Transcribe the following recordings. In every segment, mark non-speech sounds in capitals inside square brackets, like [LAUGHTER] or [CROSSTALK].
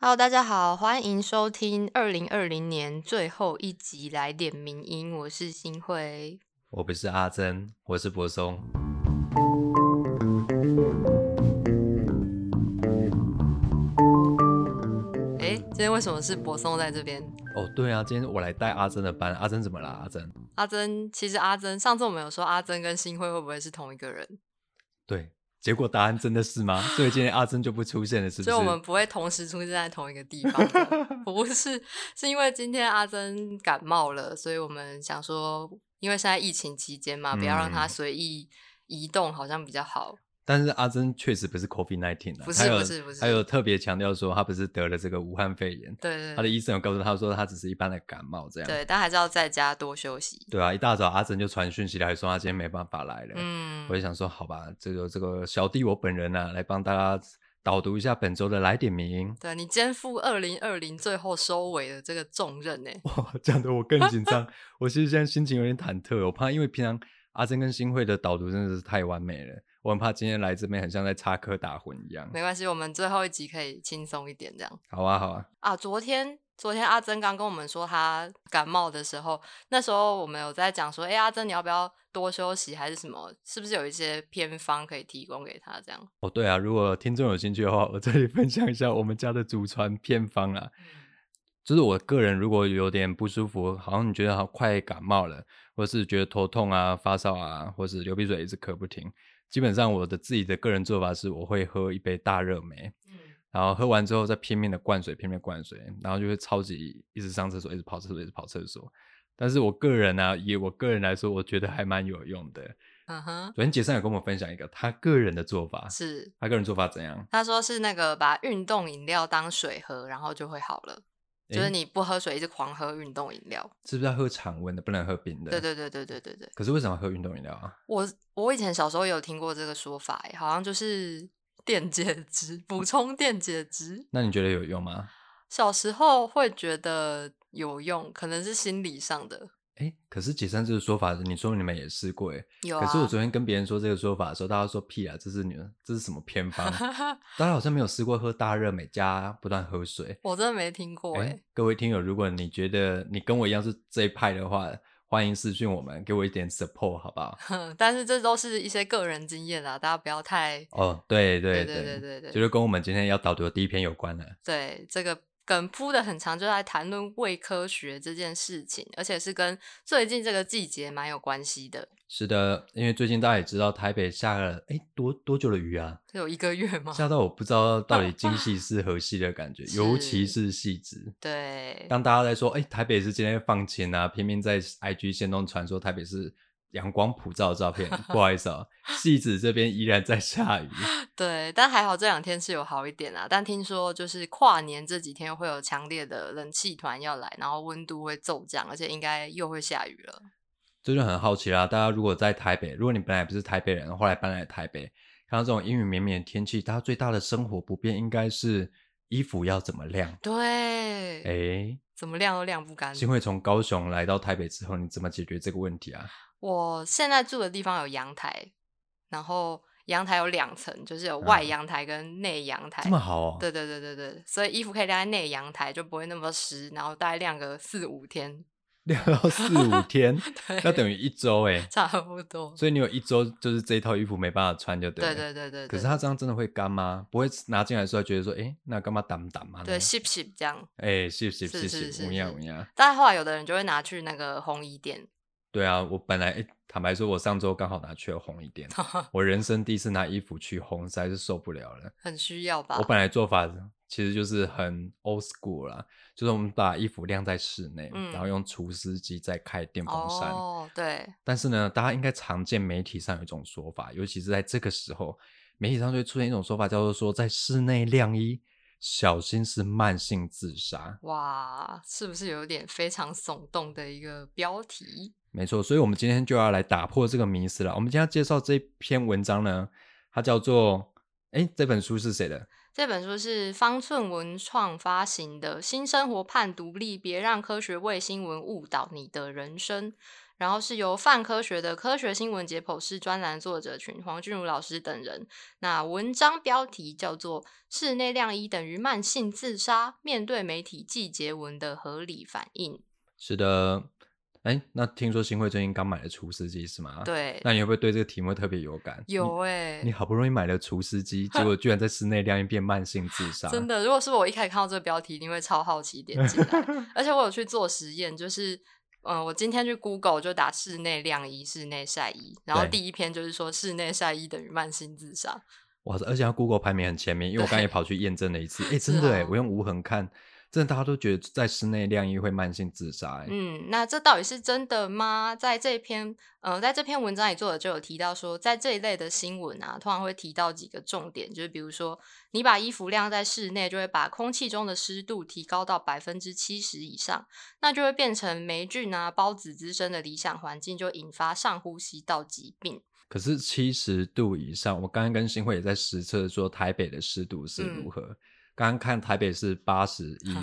Hello，大家好，欢迎收听二零二零年最后一集来点名音，我是新辉。我不是阿珍，我是柏松。哎，今天为什么是柏松在这边？哦，对啊，今天我来带阿珍的班。阿珍怎么了？阿珍，阿珍，其实阿珍上次我们有说阿珍跟新辉会不会是同一个人？对，结果答案真的是吗？所以今天阿珍就不出现了，是不是？所以我们不会同时出现在同一个地方。[LAUGHS] 不是，是因为今天阿珍感冒了，所以我们想说，因为现在疫情期间嘛，不要让她嗯随意移动，好像比较好。但是阿珍确实不是 COVID nineteen 啊，不是不是不是还有特别强调说他不是得了这个武汉肺炎，对对他的医生有告诉他说他只是一般的感冒这样。对，但还是要在家多休息。对啊，一大早阿珍就传讯息来说他今天没办法来了。嗯我就想说，好吧，这个这个小弟我本人呢、来帮大家导读一下本周的来点名。对你肩负二零二零最后收尾的这个重任呢。哇，讲的我更紧张。我其实现在心情有点忐忑，我怕因为平常阿珍跟新会的导读真的是太完美了，我很怕今天来这边很像在插科打诨一样。没关系，我们最后一集可以轻松一点这样好啊，好啊，啊。昨天昨天阿珍刚跟我们说她感冒的时候，那时候我们有在讲说，哎、阿珍你要不要多休息还是什么？是不是有一些偏方可以提供给她这样？哦对啊，如果听众有兴趣的话，我这里分享一下我们家的祖传偏方啊。就是我个人如果有点不舒服，好像你觉得好快感冒了，或是觉得头痛啊、发烧啊，或是流鼻水一直咳不停，基本上我的自己的个人做法是，我会喝一杯大热梅，嗯然后喝完之后再拼命的灌水，拼命灌水，然后就会超级一直上厕所，一直跑厕所，一直跑厕所。但是我个人呢、以我个人来说，我觉得还蛮有用的。嗯哼，昨天杰森有跟我们分享一个他个人的做法，是他个人做法怎样？他说是那个把运动饮料当水喝，然后就会好了。就是你不喝水，一直狂喝运动饮料。是不是要喝常温的，不能喝冰的？对对对对对对对。可是为什么喝运动饮料啊？我我以前小时候有听过这个说法，哎，好像就是 [LAUGHS] 电解质，补充电解质。那你觉得有用吗？小时候会觉得有用，可能是心理上的。哎，可是解散这个说法，你说你们也试过哎。有啊。可是我昨天跟别人说这个说法的时候，大家说屁啊，这是你们这是什么偏方？[LAUGHS] 大家好像没有试过喝大热美加不断喝水。我真的没听过哎、哎，各位听友，如果你觉得你跟我一样是这一派的话，欢迎私讯我们，给我一点 support 好不好？[LAUGHS] 但是这都是一些个人经验啦，大家不要太哦，对对对对对对就是跟我们今天要导读的第一篇有关的。对这个梗铺的很长，就在谈论胃科学这件事情，而且是跟最近这个季节蛮有关系的。是的，因为最近大家也知道台北下了哎多多久的雨啊，有一个月吗？下到我不知道到底精细 [LAUGHS] 是何系的感觉，尤其是细致。对，当大家在说哎台北是今天放晴啊，偏偏在 IG 线动传说台北是阳光普照的照片，[LAUGHS] 不好意思啊，戏子这边依然在下雨。[LAUGHS] 对，但还好这两天是有好一点啊。但听说就是跨年这几天会有强烈的冷气团要来，然后温度会骤降，而且应该又会下雨了。这就很好奇啦，大家如果在台北，如果你本来不是台北人，后来搬来台北，看到这种阴雨绵绵的天气，大家最大的生活不便应该是衣服要怎么晾。对，哎，怎么晾都晾不干。新会从高雄来到台北之后，你怎么解决这个问题啊？我现在住的地方有阳台，然后阳台有两层，就是有外嗯阳台跟内阳台。这么好哦。对对对对对，所以衣服可以晾在内阳台，就不会那么湿，然后大概晾个四五天。[LAUGHS] 晾到四五天，对，[LAUGHS] 那等于一周哎。[LAUGHS] 差不多。所以你有一周就是这一套衣服没办法穿就对了。对对对对。可是它这样真的会干吗？不会拿进来的时候觉得说，哎，那干嘛挡挡嘛？对 ship ship 这样。哎，是是是是是是是，无样是无样。但后来有的人就会拿去那个烘衣店，对啊，我本来诶坦白说，我上周刚好拿去了烘一点，我人生第一次拿衣服去烘，实在是受不了了。很需要吧我？本来做法其实就是很 old school 啦，就是我们把衣服晾在室内，嗯然后用除湿机再开电风扇。哦，对，但是呢，大家应该常见媒体上有一种说法，尤其是在这个时候，媒体上就会出现一种说法，叫做说在室内晾衣，小心是慢性自杀。哇，是不是有点非常耸动的一个标题？没错，所以我们今天就要来打破这个迷思了。我们今天要介绍这篇文章呢，它叫做……哎，这本书是谁的？这本书是方寸文创发行的《新生活判独立，别让科学卫新闻误导你的人生》。然后是由泛科学的科学新闻解剖室专栏作者群黄俊如老师等人。那文章标题叫做《室内晾衣等于慢性自杀：面对媒体季节文的合理反应》。是的，哎，那听说新会最近刚买了除湿机是吗？对，那你会不会对这个题目特别有感？有哎、你好不容易买了除湿机，结果 [LAUGHS] 居然在室内晾衣变慢性自杀，真的，如果是我一开始看到这个标题，一定会超好奇点进来。[LAUGHS] 而且我有去做实验，就是，嗯、我今天去 Google 就打室内晾衣、室内晒衣，然后第一篇就是说室内晒衣等于慢性自杀。哇！而且它 Google 排名很前面，因为我刚才也跑去验证了一次，哎，[LAUGHS] 是真的哎，啊我用无痕看，真的大家都觉得在室内晾衣会慢性自杀，哎，嗯，那这到底是真的吗？在这篇，呃，在这篇文章里，作者就有提到说，在这一类的新闻啊，通常会提到几个重点，就是比如说，你把衣服晾在室内，就会把空气中的湿度提高到百分之七十以上，那就会变成霉菌啊、孢子滋生的理想环境，就引发上呼吸道疾病。可是七十度以上，我刚刚跟新会也在实测说台北的湿度是如嗯何。刚刚看台北是八十一，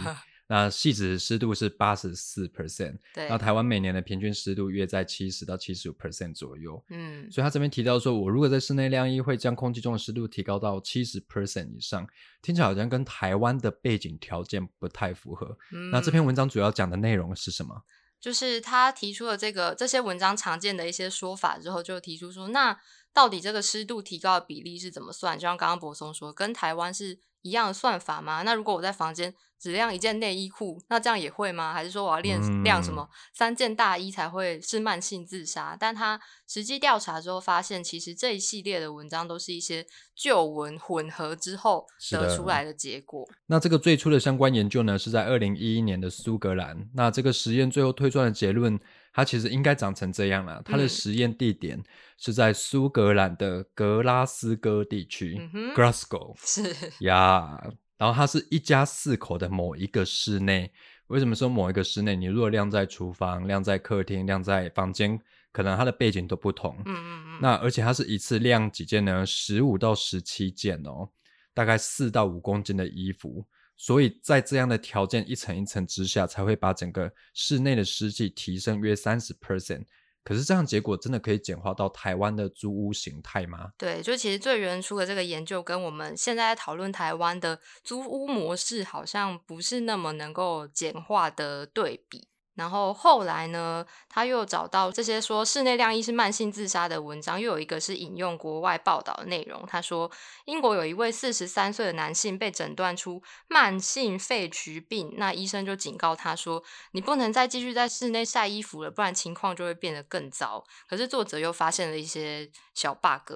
那细致湿度是八十四 percent，对那，台湾每年的平均湿度约在七十到七十五 percent 左右。嗯，所以他这边提到说，我如果在室内晾衣，会将空气中的湿度提高到七十 percent 以上，听起来好像跟台湾的背景条件不太符合。那这篇嗯文章主要讲的内容是什么？就是他提出了这个这些文章常见的一些说法之后，就提出说，那到底这个湿度提高的比例是怎么算？就像刚刚柏松说，跟台湾是一样的算法吗？那如果我在房间只晾一件内衣裤，那这样也会吗？还是说我要练晾什嗯么三件大衣才会是慢性自杀？但他实际调查之后发现，其实这一系列的文章都是一些旧文混合之后得出来的结果。那这个最初的相关研究呢，是在二零一一年的苏格兰。那这个实验最后推算的结论，它其实应该长成这样啦。它的嗯实验地点是在苏格兰的格拉斯哥地区、嗯 （Glasgow） 是，呀。然后它是一家四口的某一个室内。为什么说某一个室内？你如果晾在厨房、晾在客厅、晾在房间，可能它的背景都不同。嗯嗯嗯，那而且它是一次晾几件呢？十五到十七件哦，大概四到五公斤的衣服。所以在这样的条件一层一层之下，才会把整个室内的湿气提升约三十 percent。可是这样结果真的可以简化到台湾的租屋形态吗？对，就其实最原初的这个研究跟我们现在在讨论台湾的租屋模式，好像不是那么能够简化的对比。然后后来呢，他又找到这些说室内晾衣是慢性自杀的文章，又有一个是引用国外报道的内容。他说，英国有一位四十三岁的男性被诊断出慢性肺渠病，那医生就警告他说，你不能再继续在室内晒衣服了，不然情况就会变得更糟。可是作者又发现了一些小 bug。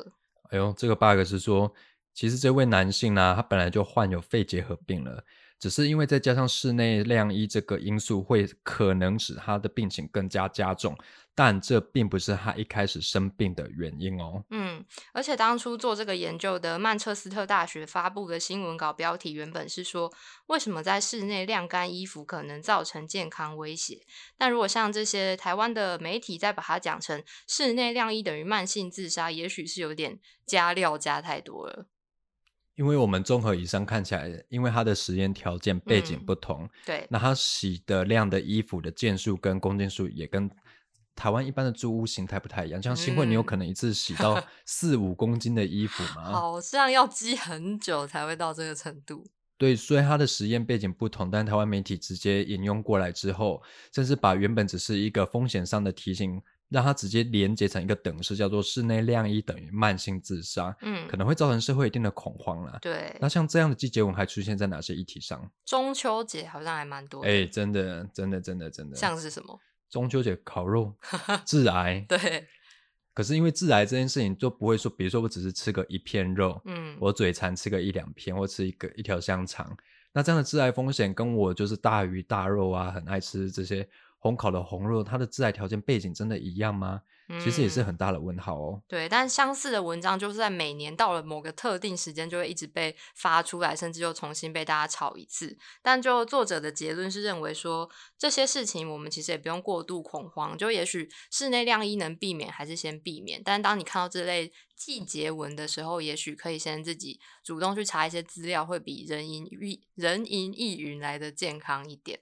哎呦，这个 bug 是说，其实这位男性呢、他本来就患有肺结核病了，只是因为再加上室内晾衣这个因素，会可能使他的病情更加加重，但这并不是他一开始生病的原因哦。嗯，而且当初做这个研究的曼彻斯特大学发布的新闻稿标题原本是说，为什么在室内晾干衣服可能造成健康威胁？但如果像这些台湾的媒体再把它讲成室内晾衣等于慢性自杀，也许是有点加料加太多了。因为我们综合以上看起来，因为它的实验条件背景嗯不同，对，那它洗的量的衣服的件数跟公斤数也跟台湾一般的租屋形态不太一样。像新会，你有嗯可能一次洗到 [LAUGHS] 四五公斤的衣服吗？好像要积很久才会到这个程度。对，所以它的实验背景不同，但台湾媒体直接引用过来之后，甚至把原本只是一个风险上的提醒，让它直接连接成一个等式，叫做室内晾衣等于慢性自杀，嗯可，能会造成社会一定的恐慌啦。对那，像这样的季节文还出现在哪些议题上？中秋节好像还蛮多的。哎，真的，真的，真的，真的，像是什么？中秋节烤肉、[LAUGHS] 致癌，对，可是因为致癌这件事情，就不会说，比如说我只是吃个一片肉，嗯，我嘴馋吃个一两片，或吃一个一条香肠，那这样的致癌风险跟我就是大鱼大肉啊，很爱吃这些烘烤的红肉，它的致癌条件背景真的一样吗？其实也是嗯很大的问号哦。对，但相似的文章就是在每年到了某个特定时间，就会一直被发出来，甚至又重新被大家炒一次。但就作者的结论是认为说，这些事情我们其实也不用过度恐慌，就也许室内晾衣能避免，还是先避免。但当你看到这类季节文的时候，也许可以先自己主动去查一些资料，会比人云亦人云亦云来的健康一点。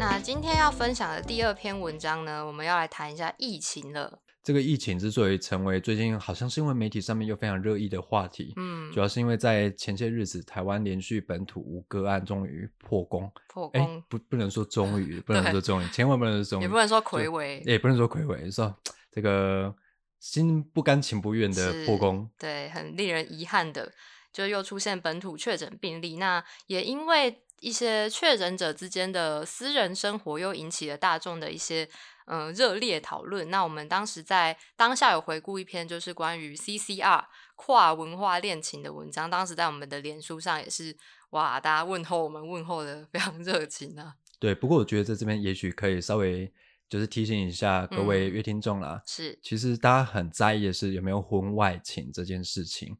那今天要分享的第二篇文章呢，我们要来谈一下疫情了。这个疫情之所以成为最近好像是因为媒体上面又非常热议的话题，嗯主，要是因为在前些日子，台湾连续本土无个案终于破功。哎破功，不不能说终于，不能对说终于，千万不能说 [LAUGHS] 终于，也不能说就魁违，也不能说魁违，说这个心不甘情不愿的破功。对，很令人遗憾的，就又出现本土确诊病例。那也因为一些确诊者之间的私人生活，又引起了大众的一些嗯、呃热烈讨论。那我们当时在当下有回顾一篇，就是关于 CCR 跨文化恋情的文章。当时在我们的脸书上也是哇，大家问候我们问候的 [LAUGHS] 非常热情啊。对，不过我觉得在这边也许可以稍微就是提醒一下各位嗯乐听众啦，是，其实大家很在意的是有没有婚外情这件事情。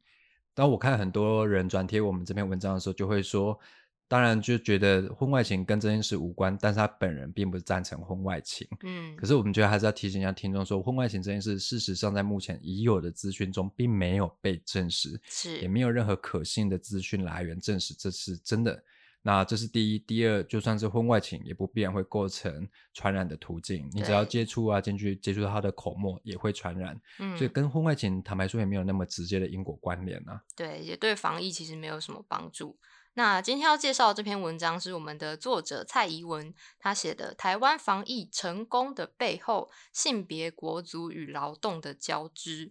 当我看很多人转贴我们这篇文章的时候，就会说，当然就觉得婚外情跟这件事无关，但是他本人并不赞成婚外情。嗯可，是我们觉得还是要提醒一下听众说，婚外情这件事，事实上在目前已有的资讯中，并没有被证实，是也是，没有任何可信的资讯来源证实这是真的。那这是第一，第二，就算是婚外情，也不必然会构成传染的途径。你只要接触啊，进去接触到他的口沫，也会传染。嗯，所以跟婚外情，坦白说也没有那么直接的因果关联啊。对，也对防疫其实没有什么帮助。那今天要介绍的这篇文章是我们的作者蔡怡文他写的《台湾防疫成功的背后：性别、国族与劳动的交织》。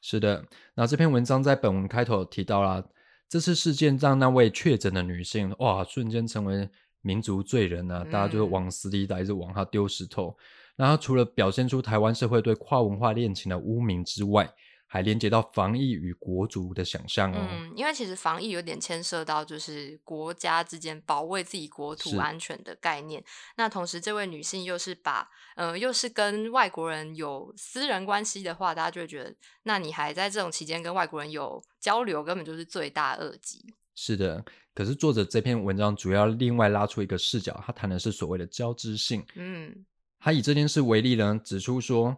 是的，那这篇文章在本文开头提到啦，这次事件让那位确诊的女性哇，瞬间成为民族罪人啊！大家就是往死里打，一直往她丢石头。那她除了表现出台湾社会对跨文化恋情的污名之外，还连接到防疫与国族的想象哦。嗯，因为其实防疫有点牵涉到就是国家之间保卫自己国土安全的概念。那同时，这位女性又是把呃又是跟外国人有私人关系的话，大家就会觉得，那你还在这种期间跟外国人有交流，根本就是罪大恶极。是的，可是作者这篇文章主要另外拉出一个视角，他谈的是所谓的交织性。嗯他以这件事为例呢，指出说，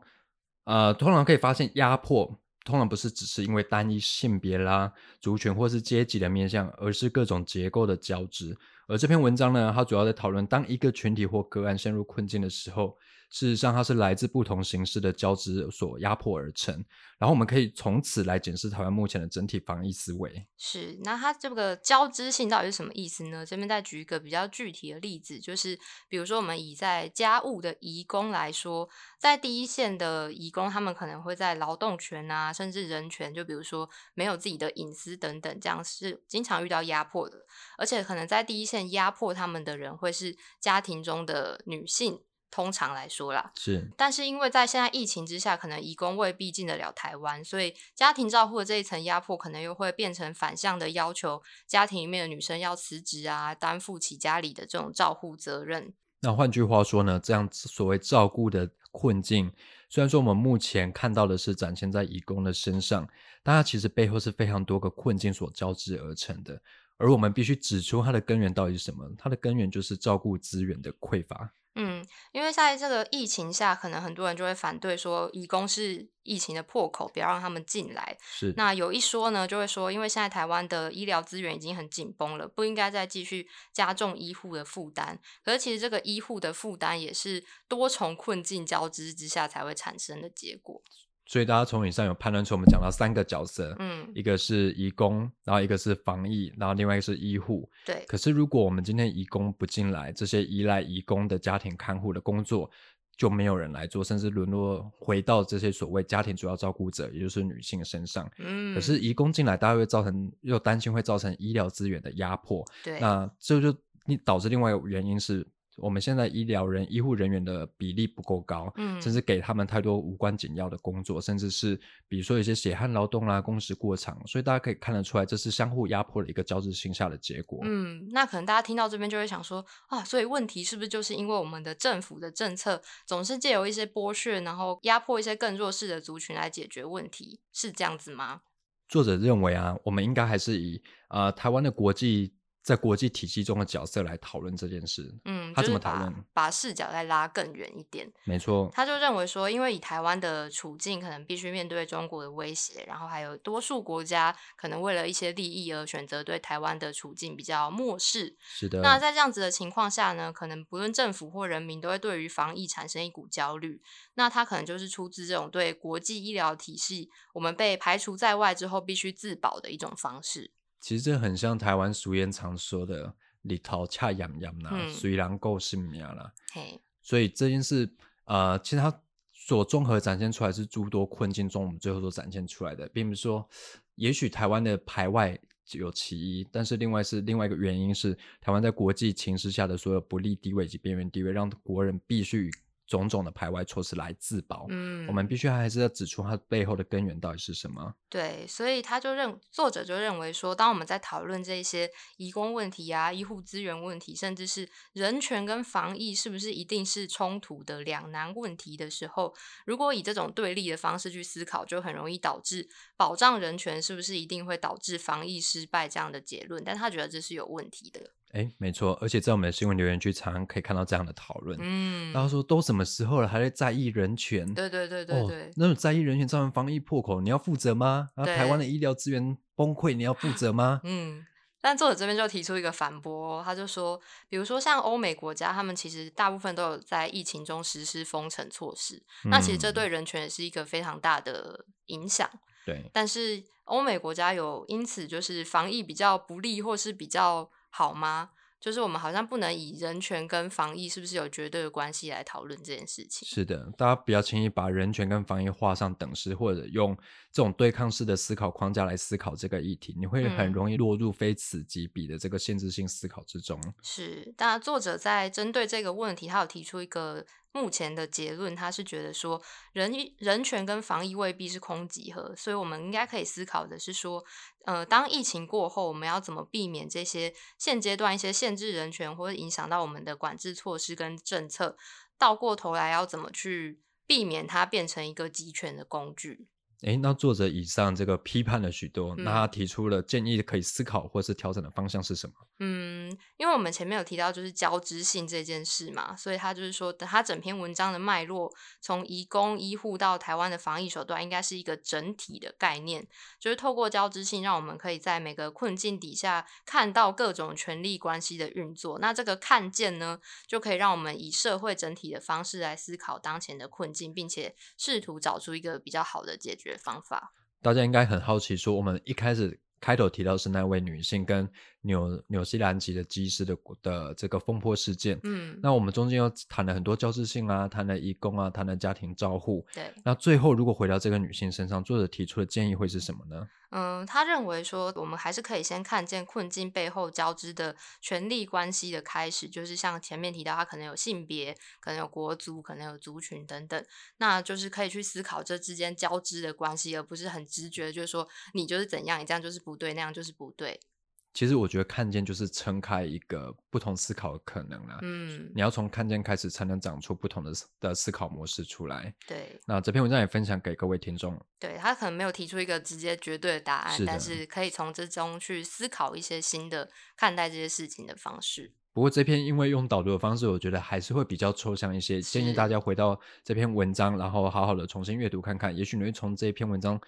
呃，通常可以发现压迫，通常不是只是因为单一性别啦、族群或是阶级的面向，而是各种结构的交织。而这篇文章呢，它主要在讨论，当一个群体或个案陷入困境的时候，事实上它是来自不同形式的交织所压迫而成。然后我们可以从此来检视台湾目前的整体防疫思维。是，那它这个交织性到底是什么意思呢？这边再举一个比较具体的例子，就是比如说我们以在家务的移工来说，在第一线的移工，他们可能会在劳动权啊，甚至人权，就比如说没有自己的隐私等等，这样是经常遇到压迫的。而且可能在第一线压迫他们的人，会是家庭中的女性，通常来说啦。是但是因为在现在疫情之下，可能移工未必进得了台湾，所以家庭照护的这一层压迫，可能又会变成反向的要求，家庭里面的女生要辞职啊，担负起家里的这种照护责任。那换句话说呢，这样子所谓照顾的困境，虽然说我们目前看到的是展现在义工的身上，但它其实背后是非常多个困境所交织而成的。而我们必须指出它的根源到底是什么？它的根源就是照顾资源的匮乏。嗯，因为在这个疫情下，可能很多人就会反对说，移工是疫情的破口，不要让他们进来。是那有一说呢，就会说，因为现在台湾的医疗资源已经很紧绷了，不应该再继续加重医护的负担。可是其实这个医护的负担也是多重困境交织之下才会产生的结果。所以大家从以上有判断出，我们讲到三个角色，嗯，一个是义工，然后一个是防疫，然后另外一个是医护。对，可是如果我们今天义工不进来，这些依赖义工的家庭看护的工作就没有人来做，甚至沦落回到这些所谓家庭主要照顾者，也就是女性身上。嗯，可是移工进来，大家会造成又担心会造成医疗资源的压迫，对，那这就你导致另外一个原因是。我们现在医疗人、医护人员的比例不够高，嗯甚至给他们太多无关紧要的工作，甚至是比如说一些血汗劳动啦、工时过长，所以大家可以看得出来，这是相互压迫的一个交织性下的结果。嗯，那可能大家听到这边就会想说啊，所以问题是不是就是因为我们的政府的政策总是借由一些剥削，然后压迫一些更弱势的族群来解决问题，是这样子吗？作者认为啊，我们应该还是以呃台湾的国际在国际体系中的角色来讨论这件事。嗯，他就是把怎么讨论？把视角再拉更远一点。没错，他就认为说，因为以台湾的处境，可能必须面对中国的威胁，然后还有多数国家可能为了一些利益而选择对台湾的处境比较漠视。是的。那在这样子的情况下呢，可能不论政府或人民都会对于防疫产生一股焦虑。那他可能就是出自这种对国际医疗体系我们被排除在外之后必须自保的一种方式。其实这很像台湾俗言常说的“里头恰痒痒啦，嗯虽然够是命啦”。嘿，所以这件事，呃，其实它所综合展现出来是诸多困境中，我们最后所展现出来的，并不是说，也许台湾的排外有其一，但是另外是另外一个原因是，台湾在国际情势下的所有不利地位以及边缘地位，让国人必须以种种的排外措施来自保。嗯，我们必须还是要指出它背后的根源到底是什么。对，所以他就认作者就认为说，当我们在讨论这些移工问题啊、医护资源问题，甚至是人权跟防疫是不是一定是冲突的两难问题的时候，如果以这种对立的方式去思考，就很容易导致保障人权是不是一定会导致防疫失败这样的结论。但他觉得这是有问题的。哎，没错，而且在我们的新闻留言区常常可以看到这样的讨论。嗯，然后说都什么时候了，还在在意人权？对对对对对哦，那种在意人权造成防疫破口，你要负责吗？然后台湾的医疗资源崩溃，你要负责吗？[LAUGHS] 嗯，但作者这边就提出一个反驳哦，他就说，比如说像欧美国家，他们其实大部分都有在疫情中实施封城措施，那其实这嗯对人权也是一个非常大的影响。对，但是欧美国家有因此就是防疫比较不利或是比较好吗？就是我们好像不能以人权跟防疫是不是有绝对的关系来讨论这件事情。是的，大家不要轻易把人权跟防疫画上等式，或者用这种对抗式的思考框架来思考这个议题，你会很嗯容易落入非此即彼的这个限制性思考之中。是，那作者在针对这个问题，他有提出一个目前的结论，他是觉得说人人权跟防疫未必是空集合，所以我们应该可以思考的是说，呃，当疫情过后，我们要怎么避免这些现阶段一些限制人权或者影响到我们的管制措施跟政策，倒过头来要怎么去避免它变成一个集权的工具。诶，那作者以上这个批判了许多，那他嗯提出了建议可以思考或是调整的方向是什么？嗯，因为我们前面有提到就是交织性这件事嘛，所以他就是说，等他整篇文章的脉络，从移工、医护到台湾的防疫手段，应该是一个整体的概念，就是透过交织性，让我们可以在每个困境底下看到各种权力关系的运作。那这个看见呢，就可以让我们以社会整体的方式来思考当前的困境，并且试图找出一个比较好的解决方法。大家应该很好奇，说我们一开始开头提到是那位女性跟纽纽西兰籍的机师的的这个风波事件，嗯，那我们中间又谈了很多交织性啊，谈了义工啊，谈了家庭照护。对。那最后如果回到这个女性身上，作者提出的建议会是什么呢？嗯，他认为说，我们还是可以先看见困境背后交织的权力关系的开始，就是像前面提到，他可能有性别，可能有国族，可能有族群等等，那就是可以去思考这之间交织的关系，而不是很直觉，就是说你就是怎样，你这样就是不对，那样就是不对。其实我觉得看见就是撑开一个不同思考的可能啦。嗯，你要从看见开始，才能长出不同的思的思考模式出来。对，那这篇文章也分享给各位听众。对他可能没有提出一个直接绝对的答案，是但是可以从之中去思考一些新的看待这些事情的方式。不过这篇因为用导读的方式，我觉得还是会比较抽象一些，建议大家回到这篇文章，然后好好的重新阅读看看，也许你会从这篇文章，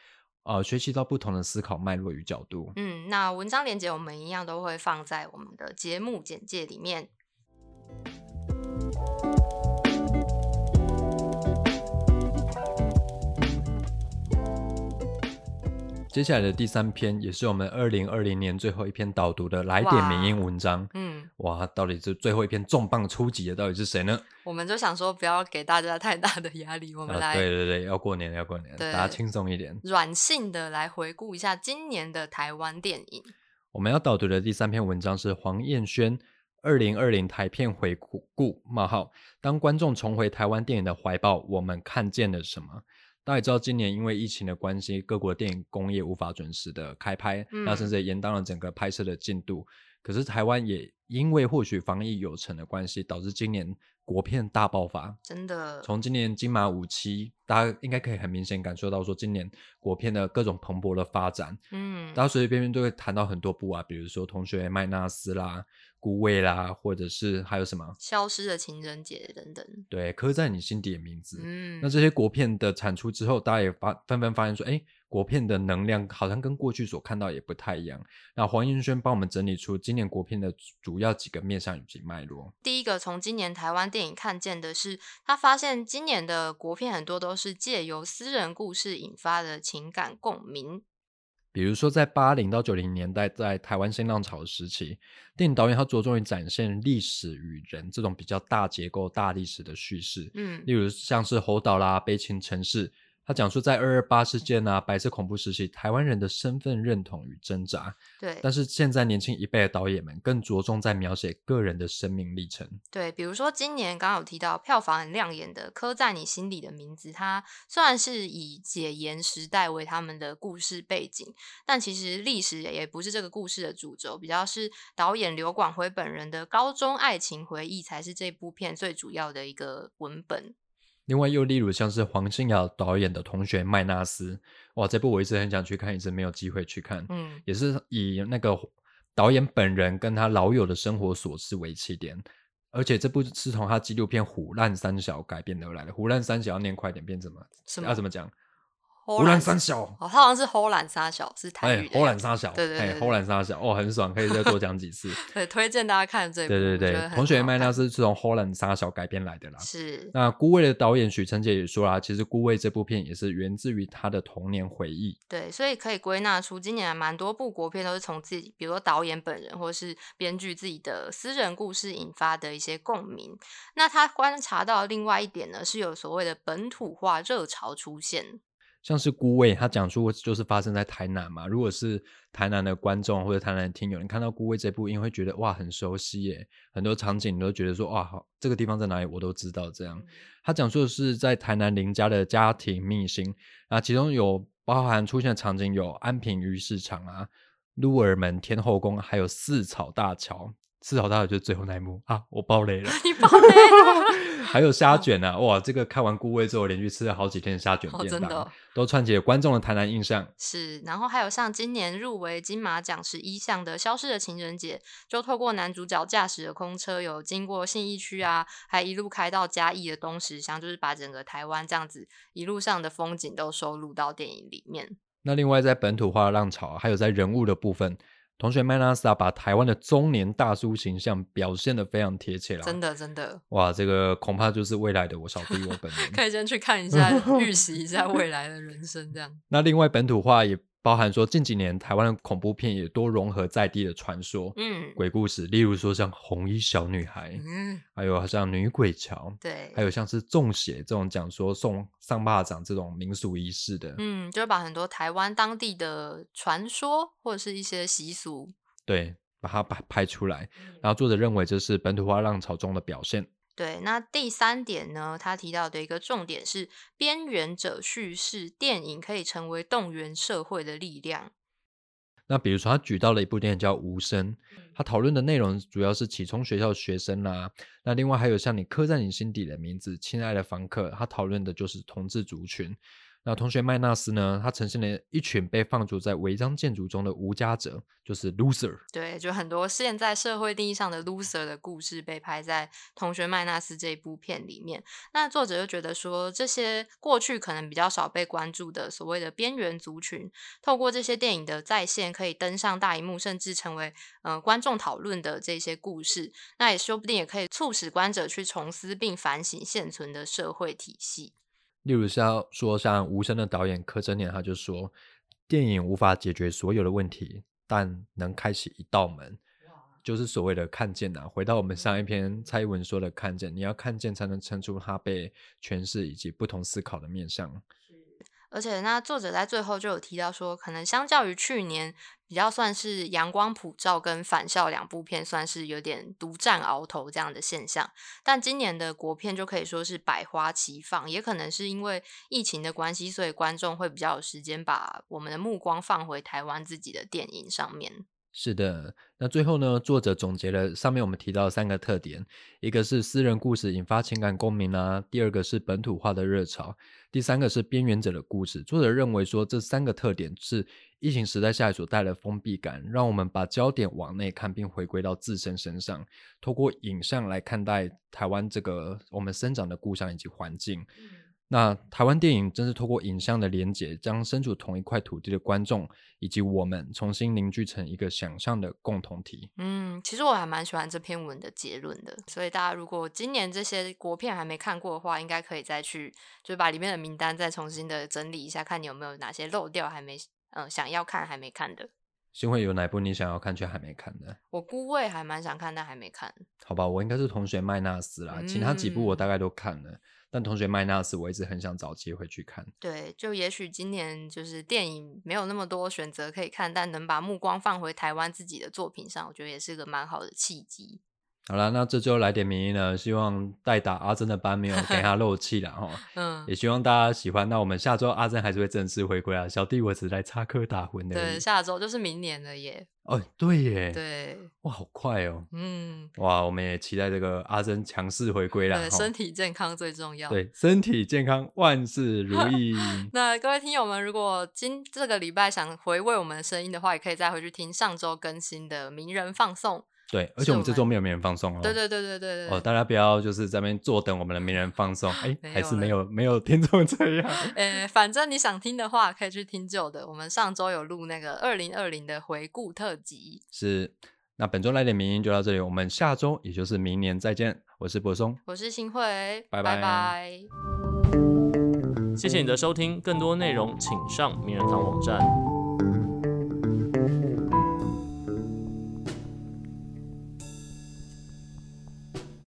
呃，学习到不同的思考脉络与角度。嗯，那文章连接我们一样都会放在我们的节目简介里面。接下来的第三篇也是我们二零二零年最后一篇导读的来点名音文章。嗯，哇，到底是最后一篇重磅出击的到底是谁呢？我们就想说不要给大家太大的压力，我们啊，来对对对，要过年了要过年了，大家轻松一点。软性的来回顾一下今年的台湾电影。我们要导读的第三篇文章是黄彦轩二零二零台片回顾冒号，当观众重回台湾电影的怀抱，我们看见了什么？大家也知道，今年因为疫情的关系，各国电影工业无法准时的开拍，那甚嗯至也延宕了整个拍摄的进度。可是台湾也因为或许防疫有成的关系，导致今年国片大爆发，真的。从今年金马五期，大家应该可以很明显感受到，说今年国片的各种蓬勃的发展。嗯，大家随随便便都会谈到很多部啊，比如说《同学麦纳斯》啦、《孤味》啦，或者是还有什么《消失的情人节》等等。对，刻在你心底的名字。嗯，那这些国片的产出之后，大家也发纷纷发现说，哎。国片的能量好像跟过去所看到也不太一样。那黄彦轩帮我们整理出今年国片的主要几个面向以及脉络。第一个，从今年台湾电影看见的是，他发现今年的国片很多都是借由私人故事引发的情感共鸣。比如说，在八零到九零年代，在台湾新浪潮时期，电影导演他着重于展现历史与人这种比较大结构、大历史的叙事。嗯，例如像是侯导啦，《悲情城市》。他讲述在二二八事件啊、白色恐怖时期，台湾人的身份认同与挣扎。对，但是现在年轻一辈的导演们更着重在描写个人的生命历程。对，比如说今年刚刚有提到票房很亮眼的《刻在你心里的名字》，它虽然是以解严时代为他们的故事背景，但其实历史也不是这个故事的主轴，比较是导演刘广辉本人的高中爱情回忆才是这部片最主要的一个文本。另外，又例如像是黄信尧导演的同学麦纳斯，哇，这部我一直很想去看，一直没有机会去看。嗯，也是以那个导演本人跟他老友的生活琐事为起点，而且这部是从他纪录片《虎烂三小》改编而来的。虎烂三小要念快点，变怎么？要怎么讲？荷兰三小哦，他好像是荷兰三小，是台语。荷兰三小，对对对，荷兰三小哦，很爽，可以再多讲几次。[LAUGHS] 对，推荐大家看这部。对对对，同学麦那是从荷兰三小改编来的啦。是。那孤味的导演许成杰也说啦，其实孤味这部片也是源自于他的童年回忆。对，所以可以归纳出今年蛮多部国片都是从自己，比如说导演本人或是编剧自己的私人故事引发的一些共鸣。那他观察到另外一点呢，是有所谓的本土化热潮出现。像是孤味，他讲述就是发生在台南嘛。如果是台南的观众或者台南的听友，你看到孤味这部，因为会觉得哇很熟悉耶，很多场景你都觉得说哇好，这个地方在哪里我都知道。这样，他讲述的是在台南林家的家庭秘辛啊，其中有包含出现的场景有安平鱼市场啊、鹿耳门天后宫，还有四草大桥。四草大桥就是最后那一幕啊，我爆雷了，[LAUGHS] 你爆雷了。[LAUGHS] 还有虾卷啊！哇，这个看完顾味之后，连续吃了好几天虾卷便当，都串起了观众的台南印象。是，然后还有像今年入围金马奖十一项的《消失的情人节》，就透过男主角驾驶的空车，有经过信义区啊，还一路开到嘉义的东石乡，就是把整个台湾这样子一路上的风景都收录到电影里面。那另外在本土化的浪潮，还有在人物的部分。同学麦纳斯啊，把台湾的中年大叔形象表现的非常贴切了，真的真的，哇，这个恐怕就是未来的我小弟我本人，[LAUGHS] 可以先去看一下，预习一下未来的人生这样。[LAUGHS] 那另外本土化也。包含说近几年台湾的恐怖片也多融合在地的传说，嗯，鬼故事，例如说像红衣小女孩，嗯，还有像女鬼桥，对，还有像是中邪这种讲说送上巴掌这种民俗仪式的，嗯，就把很多台湾当地的传说或者是一些习俗，对，把它拍拍出来，然后作者认为这是本土化浪潮中的表现。对，那第三点呢？他提到的一个重点是边缘者叙事，电影可以成为动员社会的力量。那比如说，他举到了一部电影叫《无声》，他讨论的内容主要是启聪学校学生啦。那另外还有像你刻在你心底的名字，亲爱的房客，他讨论的就是同志族群。那同学麦纳斯呢？他呈现了一群被放逐在违章建筑中的无家者，就是 loser。对，就很多现在社会定义上的 loser 的故事被拍在同学麦纳斯这一部片里面。那作者就觉得说，这些过去可能比较少被关注的所谓的边缘族群，透过这些电影的再现，可以登上大荧幕，甚至成为呃观众讨论的这些故事。那也说不定也可以促使观者去重思并反省现存的社会体系。例如像说像无声的导演柯震年，他就说，电影无法解决所有的问题，但能开启一道门，就是所谓的看见呐。回到我们上一篇蔡英文说的看见，你要看见才能撑出他被诠释以及不同思考的面向。而且，那作者在最后就有提到说，可能相较于去年，比较算是阳光普照跟返校两部片，算是有点独占鳌头这样的现象。但今年的国片就可以说是百花齐放，也可能是因为疫情的关系，所以观众会比较有时间把我们的目光放回台湾自己的电影上面。是的，那最后呢，作者总结了上面我们提到三个特点，一个是私人故事引发情感共鸣啊，第二个是本土化的热潮，第三个是边缘者的故事。作者认为说，这三个特点是疫情时代下所带来的封闭感，让我们把焦点往内看，并回归到自身身上，透过影像来看待台湾这个我们生长的故乡以及环境。那台湾电影正是透过影像的连结，将身处同一块土地的观众以及我们重新凝聚成一个想象的共同体。嗯，其实我还蛮喜欢这篇文的结论的，所以大家如果今年这些国片还没看过的话，应该可以再去，就是把里面的名单再重新的整理一下，看你有没有哪些漏掉还没，嗯，想要看还没看的。新会有哪部你想要看却还没看的？我姑位还蛮想看，但还没看。好吧，我应该是同学麦纳斯啦，其他几部我大概都看了。但同学麦纳斯，我一直很想找机会去看。对，就也许今年就是电影没有那么多选择可以看，但能把目光放回台湾自己的作品上，我觉得也是个蛮好的契机。好了，那这周来点名呢，希望代打阿珍的班没有给他漏气了哈。[LAUGHS] 嗯，也希望大家喜欢。那我们下周阿珍还是会正式回归啊。小弟我只是来插科打诨的。对，下周就是明年了耶。哦，对耶。对。哇，好快哦。嗯。哇，我们也期待这个阿珍强势回归啦。对，身体健康最重要。对，身体健康，万事如意。[LAUGHS] 那各位听友们，如果今这个礼拜想回味我们的声音的话，也可以再回去听上周更新的名人放送。对，而且我们这周没有名人放送哦。对对对对对对。哦，大家不要就是在那边坐等我们的名人放送，哎，还是没有没有听众这样。呃，反正你想听的话，可以去听旧的。我们上周有录那个二零二零的回顾特辑。是，那本周来点名音就到这里，我们下周也就是明年再见。我是柏松，我是新慧，拜拜。谢谢你的收听，更多内容请上名人堂网站。